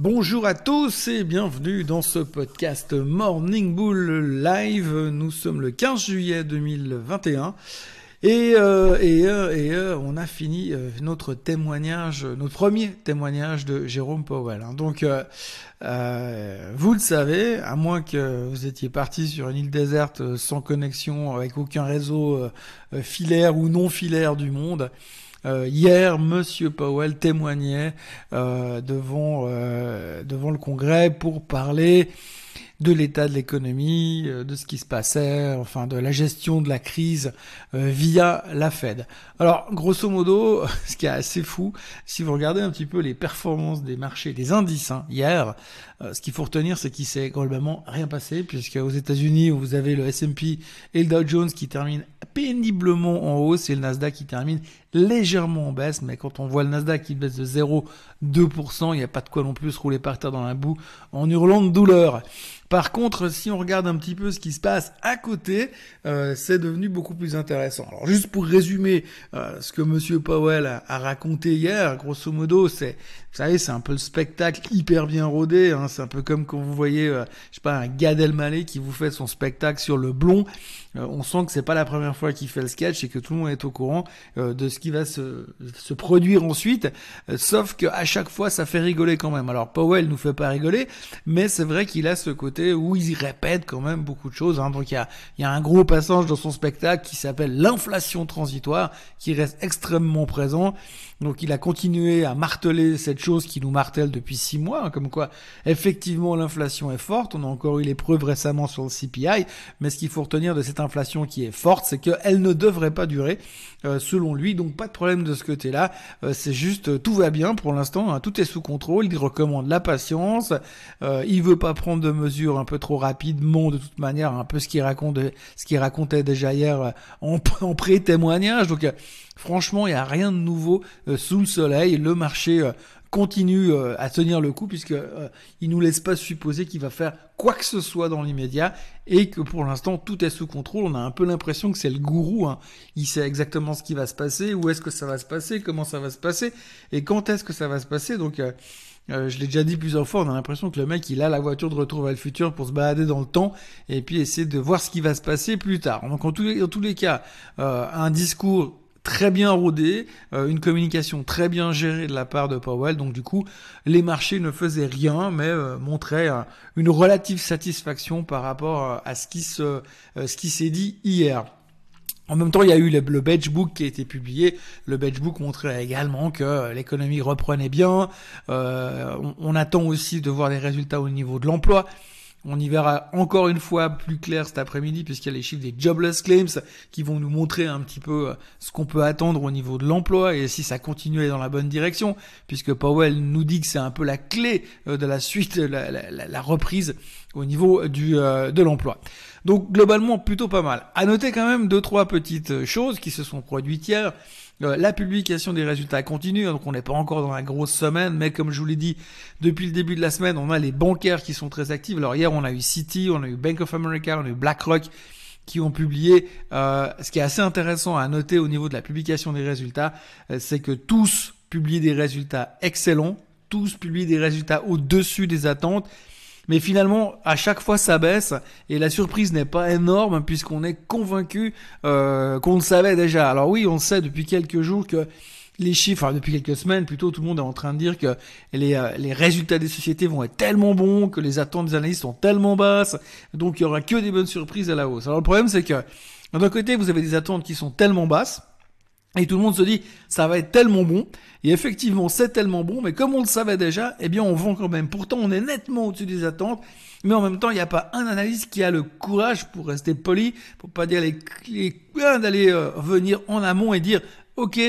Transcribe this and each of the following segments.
Bonjour à tous et bienvenue dans ce podcast Morning Bull Live. Nous sommes le 15 juillet 2021 et, euh, et, euh, et euh, on a fini euh, notre témoignage, notre premier témoignage de Jérôme Powell. Hein. Donc euh, vous le savez, à moins que vous étiez parti sur une île déserte sans connexion, avec aucun réseau filaire ou non filaire du monde. Euh, hier, Monsieur Powell témoignait euh, devant euh, devant le Congrès pour parler de l'état de l'économie, euh, de ce qui se passait, enfin de la gestion de la crise euh, via la Fed. Alors, grosso modo, ce qui est assez fou, si vous regardez un petit peu les performances des marchés, des indices hein, hier, euh, ce qu'il faut retenir, c'est qu'il s'est globalement rien passé, puisque aux États-Unis, vous avez le S&P et le Dow Jones qui terminent péniblement en hausse et le Nasdaq qui termine légèrement en baisse. Mais quand on voit le Nasdaq qui baisse de 0,2%, il n'y a pas de quoi non plus se rouler par terre dans la boue en hurlant de douleur. Par contre, si on regarde un petit peu ce qui se passe à côté, euh, c'est devenu beaucoup plus intéressant. Alors juste pour résumer euh, ce que Monsieur Powell a, raconté hier, grosso modo, c'est, vous savez, c'est un peu le spectacle hyper bien rodé. Hein, c'est un peu comme quand vous voyez, euh, je sais pas, un Gad Elmaleh qui vous fait son spectacle sur le blond. Euh, on sent que c'est pas la première fois qu'il fait le sketch et que tout le monde est au courant de ce qui va se, se produire ensuite. sauf que à chaque fois, ça fait rigoler quand même. Alors Powell nous fait pas rigoler, mais c'est vrai qu'il a ce côté où il répète quand même beaucoup de choses. Hein. Donc il y a, y a un gros passage dans son spectacle qui s'appelle l'inflation transitoire, qui reste extrêmement présent. Donc il a continué à marteler cette chose qui nous martèle depuis six mois, hein, comme quoi effectivement l'inflation est forte. On a encore eu les preuves récemment sur le CPI, mais ce qu'il faut retenir de cette inflation qui est forte, c'est qu'elle ne devrait pas durer, euh, selon lui. Donc pas de problème de ce côté-là. Euh, c'est juste euh, tout va bien pour l'instant, hein, tout est sous contrôle. Il recommande la patience. Il veut pas prendre de mesures un peu trop rapidement, de toute manière, un peu ce qu'il raconte, ce qu'il racontait déjà hier en, en pré-témoignage. Donc Franchement, il n'y a rien de nouveau euh, sous le soleil. Le marché euh, continue euh, à tenir le coup puisque il nous laisse pas supposer qu'il va faire quoi que ce soit dans l'immédiat et que pour l'instant tout est sous contrôle. On a un peu l'impression que c'est le gourou. Hein. Il sait exactement ce qui va se passer, où est-ce que ça va se passer, comment ça va se passer et quand est-ce que ça va se passer. Donc euh, je l'ai déjà dit plusieurs fois, on a l'impression que le mec il a la voiture de retour vers le futur pour se balader dans le temps et puis essayer de voir ce qui va se passer plus tard. Donc en tous les, cas, euh, un discours très bien rodé, euh, une communication très bien gérée de la part de Powell. Donc du coup, les marchés ne faisaient rien, mais euh, montraient euh, une relative satisfaction par rapport à ce qui s'est dit hier. En même temps, il y a eu le, le qui a été publié. Le Book montrait également que l'économie reprenait bien. on, on, attend aussi de voir les résultats au niveau de l'emploi. On y verra encore une fois plus clair cet après-midi puisqu'il y a les chiffres des jobless claims qui vont nous montrer un petit peu euh, ce qu'on peut attendre au niveau de l'emploi et si ça continue dans la bonne direction puisque Powell nous dit que c'est un peu la clé euh, de la suite, la, la, la reprise au niveau du, euh, de l'emploi. Donc globalement plutôt pas mal. À noter quand même deux trois petites choses qui se sont produites hier. Euh, la publication des résultats continue, donc on n'est pas encore dans la grosse semaine, mais comme je vous l'ai dit, depuis le début de la semaine, on a les bancaires qui sont très actifs. Alors hier, on a eu Citi, on a eu Bank of America, on a eu BlackRock qui ont publié. Euh, ce qui est assez intéressant à noter au niveau de la publication des résultats, euh, c'est que tous publient des résultats excellents, tous publient des résultats au-dessus des attentes mais finalement, à chaque fois, ça baisse et la surprise n'est pas énorme puisqu'on est convaincu euh, qu'on le savait déjà. Alors oui, on sait depuis quelques jours que les chiffres, enfin depuis quelques semaines plutôt, tout le monde est en train de dire que les, euh, les résultats des sociétés vont être tellement bons, que les attentes des analystes sont tellement basses, donc il y aura que des bonnes surprises à la hausse. Alors le problème c'est que d'un côté, vous avez des attentes qui sont tellement basses, et tout le monde se dit, ça va être tellement bon. Et effectivement, c'est tellement bon, mais comme on le savait déjà, eh bien, on vend quand même. Pourtant, on est nettement au-dessus des attentes. Mais en même temps, il n'y a pas un analyste qui a le courage, pour rester poli, pour pas dire les, les d'aller euh, venir en amont et dire, ok,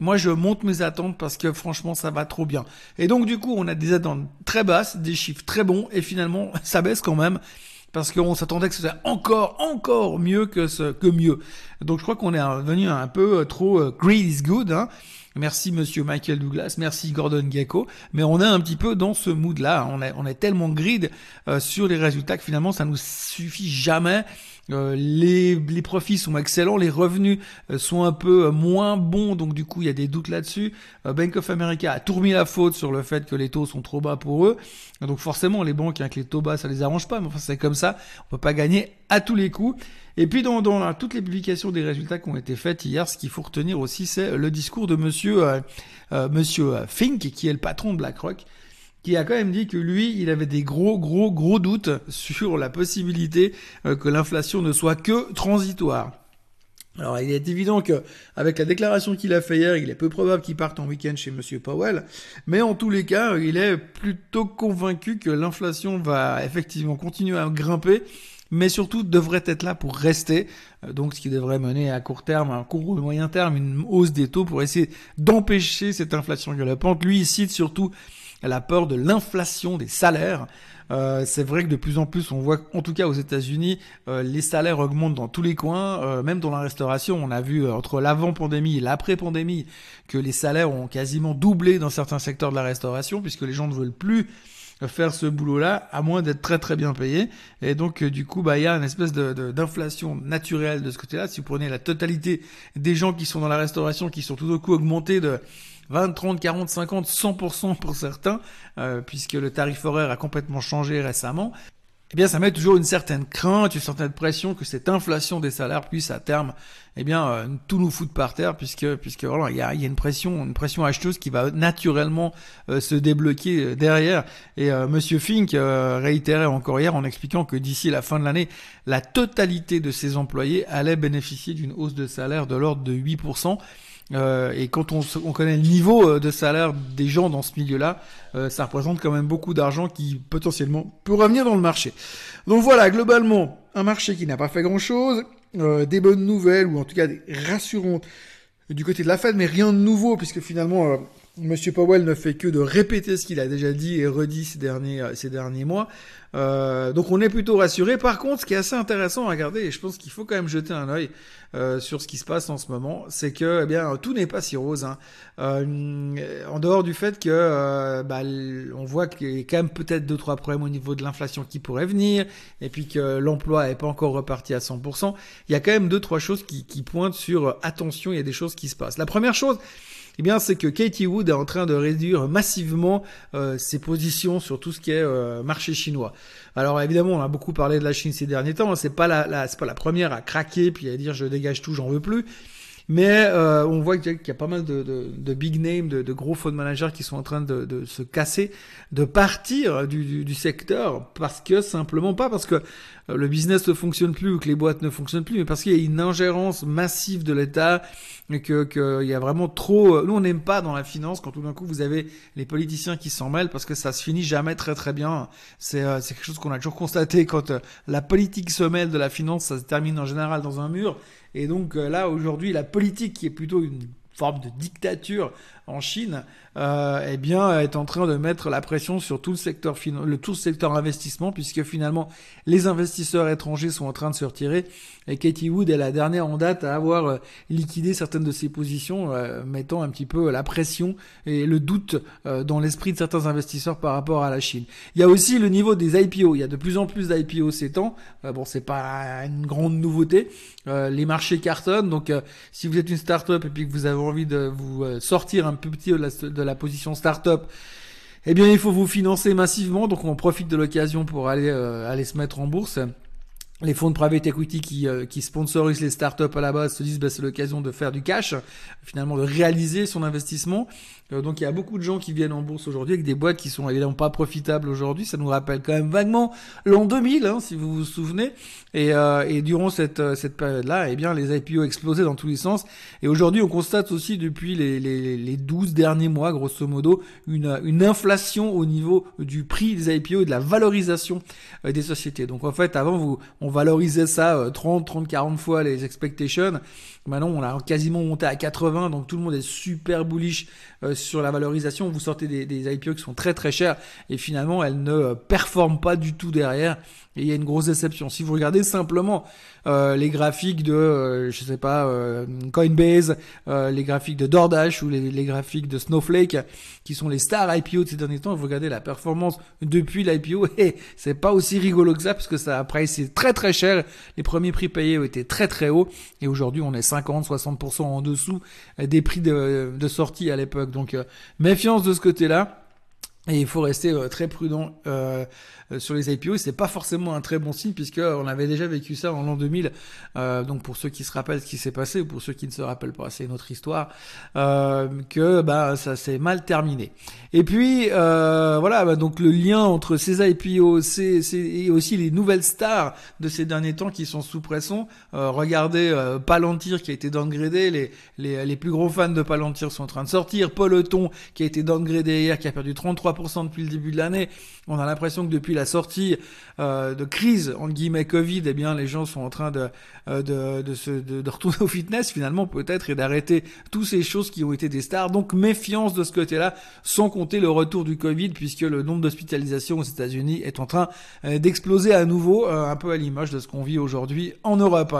moi je monte mes attentes parce que franchement ça va trop bien. Et donc du coup on a des attentes très basses, des chiffres très bons et finalement ça baisse quand même parce qu'on s'attendait que ce soit encore, encore mieux que ce que mieux. Donc je crois qu'on est revenu un peu euh, trop euh, greed is good. Hein. Merci Monsieur Michael Douglas, merci Gordon Gecko, mais on est un petit peu dans ce mood-là. On est, on est tellement grid euh, sur les résultats que finalement ça nous suffit jamais. Euh, les, les profits sont excellents, les revenus euh, sont un peu moins bons, donc du coup il y a des doutes là-dessus. Bank of America a remis la faute sur le fait que les taux sont trop bas pour eux. Donc forcément les banques avec les taux bas ça les arrange pas, mais enfin c'est comme ça, on peut pas gagner à tous les coups. Et puis dans, dans toutes les publications des résultats qui ont été faites hier, ce qu'il faut retenir aussi, c'est le discours de Monsieur euh, euh, Monsieur Fink, qui est le patron de BlackRock, qui a quand même dit que lui, il avait des gros, gros, gros doutes sur la possibilité euh, que l'inflation ne soit que transitoire. Alors, il est évident que, avec la déclaration qu'il a fait hier, il est peu probable qu'il parte en week-end chez Monsieur Powell. Mais en tous les cas, il est plutôt convaincu que l'inflation va effectivement continuer à grimper mais surtout devrait être là pour rester. Euh, donc, ce qui devrait mener à court terme, à court ou moyen terme, une hausse des taux pour essayer d'empêcher cette inflation galopante. Lui, il cite surtout la peur de l'inflation des salaires. Euh, c'est vrai que de plus en plus, on voit, en tout cas aux États-Unis, euh, les salaires augmentent dans tous les coins, même dans la restauration. On a vu entre l'avant-pandémie et l'après-pandémie que les salaires ont quasiment doublé dans certains secteurs de la restauration, puisque les gens ne veulent plus faire ce boulot-là, à moins d'être très très bien payé. Et donc euh, du coup, bah il y a une espèce d'inflation naturelle de ce côté-là. Si vous prenez la totalité des gens qui sont dans la restauration, qui sont tout au coup augmentés de 20, 30, 40, 50, 100% pour certains, euh, puisque le tarif horaire a complètement changé récemment eh bien, ça met toujours une certaine crainte, une certaine pression que cette inflation des salaires puisse à terme, eh bien, euh, tout nous foutre par terre, puisque, puisque voilà, il y a, y a, une pression, une pression acheteuse qui va naturellement euh, se débloquer euh, derrière. Et Monsieur Fink réitérait encore hier en expliquant que d'ici la fin de l'année, la totalité de ses employés allait bénéficier d'une hausse de salaire de l'ordre de 8%. Euh, et quand on, on, connaît le niveau euh, de salaire des gens dans ce milieu-là, euh, ça représente quand même beaucoup d'argent qui potentiellement peut revenir dans le marché. Donc voilà, globalement, un marché qui n'a pas fait grand-chose, des bonnes nouvelles, ou en tout cas des rassurantes du côté de la Fed, mais rien de nouveau, puisque finalement, Monsieur Powell ne fait que de répéter ce qu'il a déjà dit et redit ces derniers, euh, ces derniers mois. Euh, donc on est plutôt rassuré. Par contre, ce qui est assez intéressant à regarder, et je pense qu'il faut quand même jeter un œil euh, sur ce qui se passe en ce moment, c'est que eh bien tout n'est pas si rose. Hein. Euh, en dehors du fait que euh, bah, on voit qu'il y a quand même peut-être deux trois problèmes au niveau de l'inflation qui pourraient venir, et puis que l'emploi n'est pas encore reparti à 100%. Il y a quand même deux trois choses qui, qui pointent sur attention. Il y a des choses qui se passent. La première chose eh bien, c'est que Katie Wood est en train de réduire massivement euh, ses positions sur tout ce qui est euh, marché chinois. Alors évidemment, on a beaucoup parlé de la Chine ces derniers temps. C'est pas la, la c'est pas la première à craquer puis à dire je dégage tout, j'en veux plus. Mais euh, on voit qu'il y a pas mal de, de, de big names, de, de, gros fund managers qui sont en train de, de se casser, de partir du, du, du, secteur parce que simplement pas parce que euh, le business ne fonctionne plus ou que les boîtes ne fonctionnent plus, mais parce qu'il y a une ingérence massive de l'État et que qu'il y a vraiment trop. Euh, nous, on n'aime pas dans la finance quand tout d'un coup vous avez les politiciens qui s'en mêlent parce que ça se finit jamais très très bien. C'est c'est quelque chose qu'on a toujours constaté quand la politique se mêle de la finance, ça se termine en général dans un mur. Et donc euh, là, aujourd'hui, la politique, qui est plutôt une forme de dictature en Chine, euh, eh bien, est en train de mettre la pression sur tout le secteur le tout secteur investissement, puisque finalement les investisseurs étrangers sont en train de se retirer. Et Katie Wood est la dernière en date à avoir euh, liquidé certaines de ses positions, euh, mettant un petit peu la pression et le doute euh, dans l'esprit de certains investisseurs par rapport à la Chine. Il y a aussi le niveau des IPO. Il y a de plus en plus d'IPO ces temps. bon, c'est pas une grande nouveauté. les marchés cartonnent. Donc, si vous êtes une start-up et puis que vous avez envie de vous sortir un petit de la, position start-up, eh bien, il faut vous financer massivement. Donc, on profite de l'occasion pour aller, euh, se mettre en bourse. Les fonds de private equity qui, euh, sponsorisent les startups à la base se disent bah, c'est l'occasion de faire du cash, finalement de réaliser son investissement. Euh, donc il y a beaucoup de gens qui viennent en bourse aujourd'hui avec des boîtes qui sont évidemment pas profitables aujourd'hui. Ça nous rappelle quand même vaguement l'an 2000, hein, si vous vous souvenez. Et, euh, et durant cette, euh, cette période-là, eh bien les IPO explosaient dans tous les sens. Et aujourd'hui, on constate aussi depuis les, les, les 12 derniers mois, grosso modo, une, une inflation au niveau du prix des IPO et de la valorisation des sociétés. Donc en fait, avant, vous, on valorisait ça 30, 30, 40 fois les expectations. Maintenant, on a quasiment monté à 80, donc tout le monde est super bullish sur la valorisation, vous sortez des, IPO qui sont très très chers et finalement elles ne performent pas du tout derrière. Et il y a une grosse déception. Si vous regardez simplement euh, les graphiques de, euh, je sais pas, euh, Coinbase, euh, les graphiques de DoorDash ou les, graphiques de Snowflake, qui sont les stars IPO de ces derniers temps, vous regardez la performance depuis l'IPO, et c'est pas aussi rigolo que ça, parce que ça a pricé très très cher. Les premiers prix payés ont été très très hauts, et aujourd'hui on est 50-60% en dessous des prix de, de sortie à l'époque. Donc méfiance de ce côté-là. Et il faut rester euh, très prudent euh, euh, sur les IPO. C'est pas forcément un très bon signe puisque on avait déjà vécu ça en l'an 2000. Euh, donc pour ceux qui se rappellent ce qui s'est passé ou pour ceux qui ne se rappellent pas, c'est une autre histoire. Euh, que bah ça s'est mal terminé. Et puis voilà, bah, donc le lien entre ces IPO, c'est et aussi les nouvelles stars de ces derniers temps qui sont sous pression. regardez Palantir qui a été downgradé. Les, les les plus gros fans de Palantir sont en train de sortir. Peloton qui a été downgradé hier, qui a perdu 33 depuis le début de l'année. On a l'impression que depuis la sortie euh, de crise, en guillemets Covid, eh bien les gens sont en train de, euh, de, de, se, de, retourner au fitness finalement peut-être et d'arrêter toutes ces choses qui ont été des stars. Donc méfiance de ce côté-là, sans compter le retour du Covid, puisque le nombre d'hospitalisations aux États-Unis est en train euh, d'exploser à nouveau, un peu à l'image de ce qu'on vit aujourd'hui en Europe.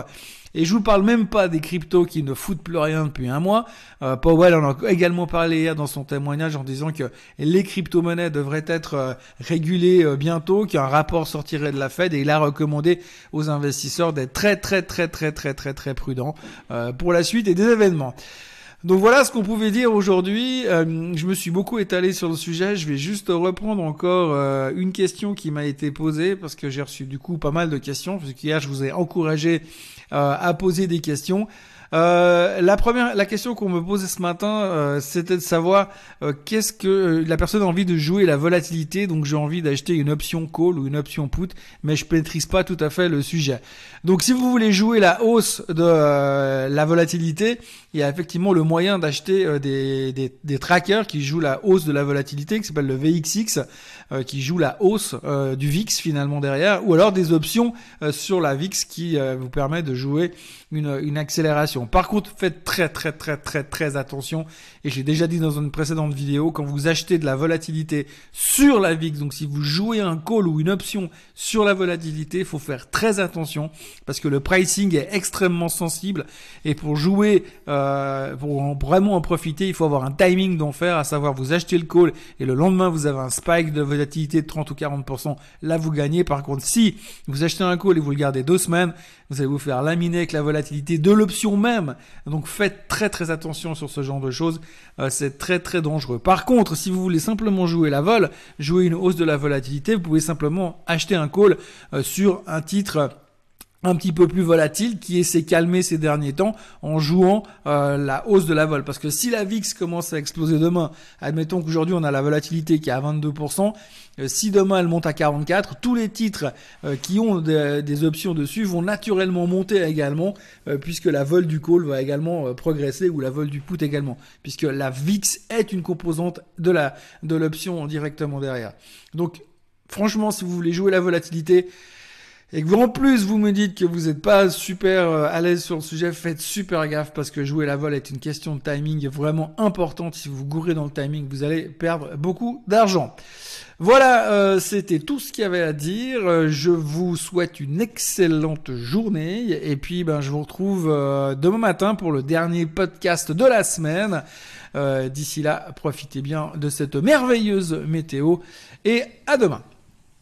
Et je vous parle même pas des cryptos qui ne foutent plus rien depuis un mois. Euh, Powell en a également parlé hier dans son témoignage en disant que les crypto-monnaies devraient être euh, régulées euh, bientôt, qu'un rapport sortirait de la Fed et il a recommandé aux investisseurs d'être très très très très très très très prudents pour la suite et des événements. Donc voilà ce qu'on pouvait dire aujourd'hui. je me suis beaucoup étalé sur le sujet. Je vais juste reprendre encore une question qui m'a été posée parce que j'ai reçu du coup pas mal de questions. Parce qu'hier je vous ai encouragé euh, à poser des questions. Euh, la première, la question qu'on me posait ce matin, euh, c'était de savoir euh, qu'est-ce que la personne a envie de jouer la volatilité. Donc j'ai envie d'acheter une option call ou une option put, mais je maîtrise pas tout à fait le sujet. Donc si vous voulez jouer la hausse de la volatilité, il y a effectivement le moyen d'acheter des, des, des, trackers qui jouent la hausse de la volatilité, qui s'appelle le VXX, qui joue la hausse du VIX finalement derrière, ou alors des options sur la VIX qui vous permet de jouer une, une accélération. Par contre, faites très très très très très attention. Et j'ai déjà dit dans une précédente vidéo, quand vous achetez de la volatilité sur la VIX, donc si vous jouez un call ou une option sur la volatilité, il faut faire très attention parce que le pricing est extrêmement sensible. Et pour jouer, euh, pour vraiment en profiter, il faut avoir un timing d'en faire, à savoir vous achetez le call et le lendemain vous avez un spike de volatilité de 30 ou 40%. Là, vous gagnez. Par contre, si vous achetez un call et vous le gardez deux semaines, vous allez vous faire laminer avec la volatilité de l'option même donc faites très très attention sur ce genre de choses. Euh, c'est très très dangereux. Par contre, si vous voulez simplement jouer la vol, jouer une hausse de la volatilité, vous pouvez simplement acheter un call euh, sur un titre un petit peu plus volatile qui s'est calmé ces derniers temps en jouant euh, la hausse de la vol parce que si la VIX commence à exploser demain admettons qu'aujourd'hui on a la volatilité qui est à 22% euh, si demain elle monte à 44 tous les titres euh, qui ont des, options dessus vont naturellement monter également puisque la vol du call va également progresser ou la vol du put également puisque la VIX est une composante de la de l'option directement derrière. Donc franchement si vous voulez jouer la volatilité et que en plus vous me dites que vous n'êtes pas super euh, à l'aise sur le sujet, faites super gaffe parce que jouer la vol est une question de timing vraiment importante. Si vous vous gourrez dans le timing, vous allez perdre beaucoup d'argent. Voilà, euh, c'était tout ce qu'il y avait à dire. Euh, je vous souhaite une excellente journée et puis ben je vous retrouve demain matin pour le dernier podcast de la semaine. D'ici là, profitez bien de cette merveilleuse météo et à demain.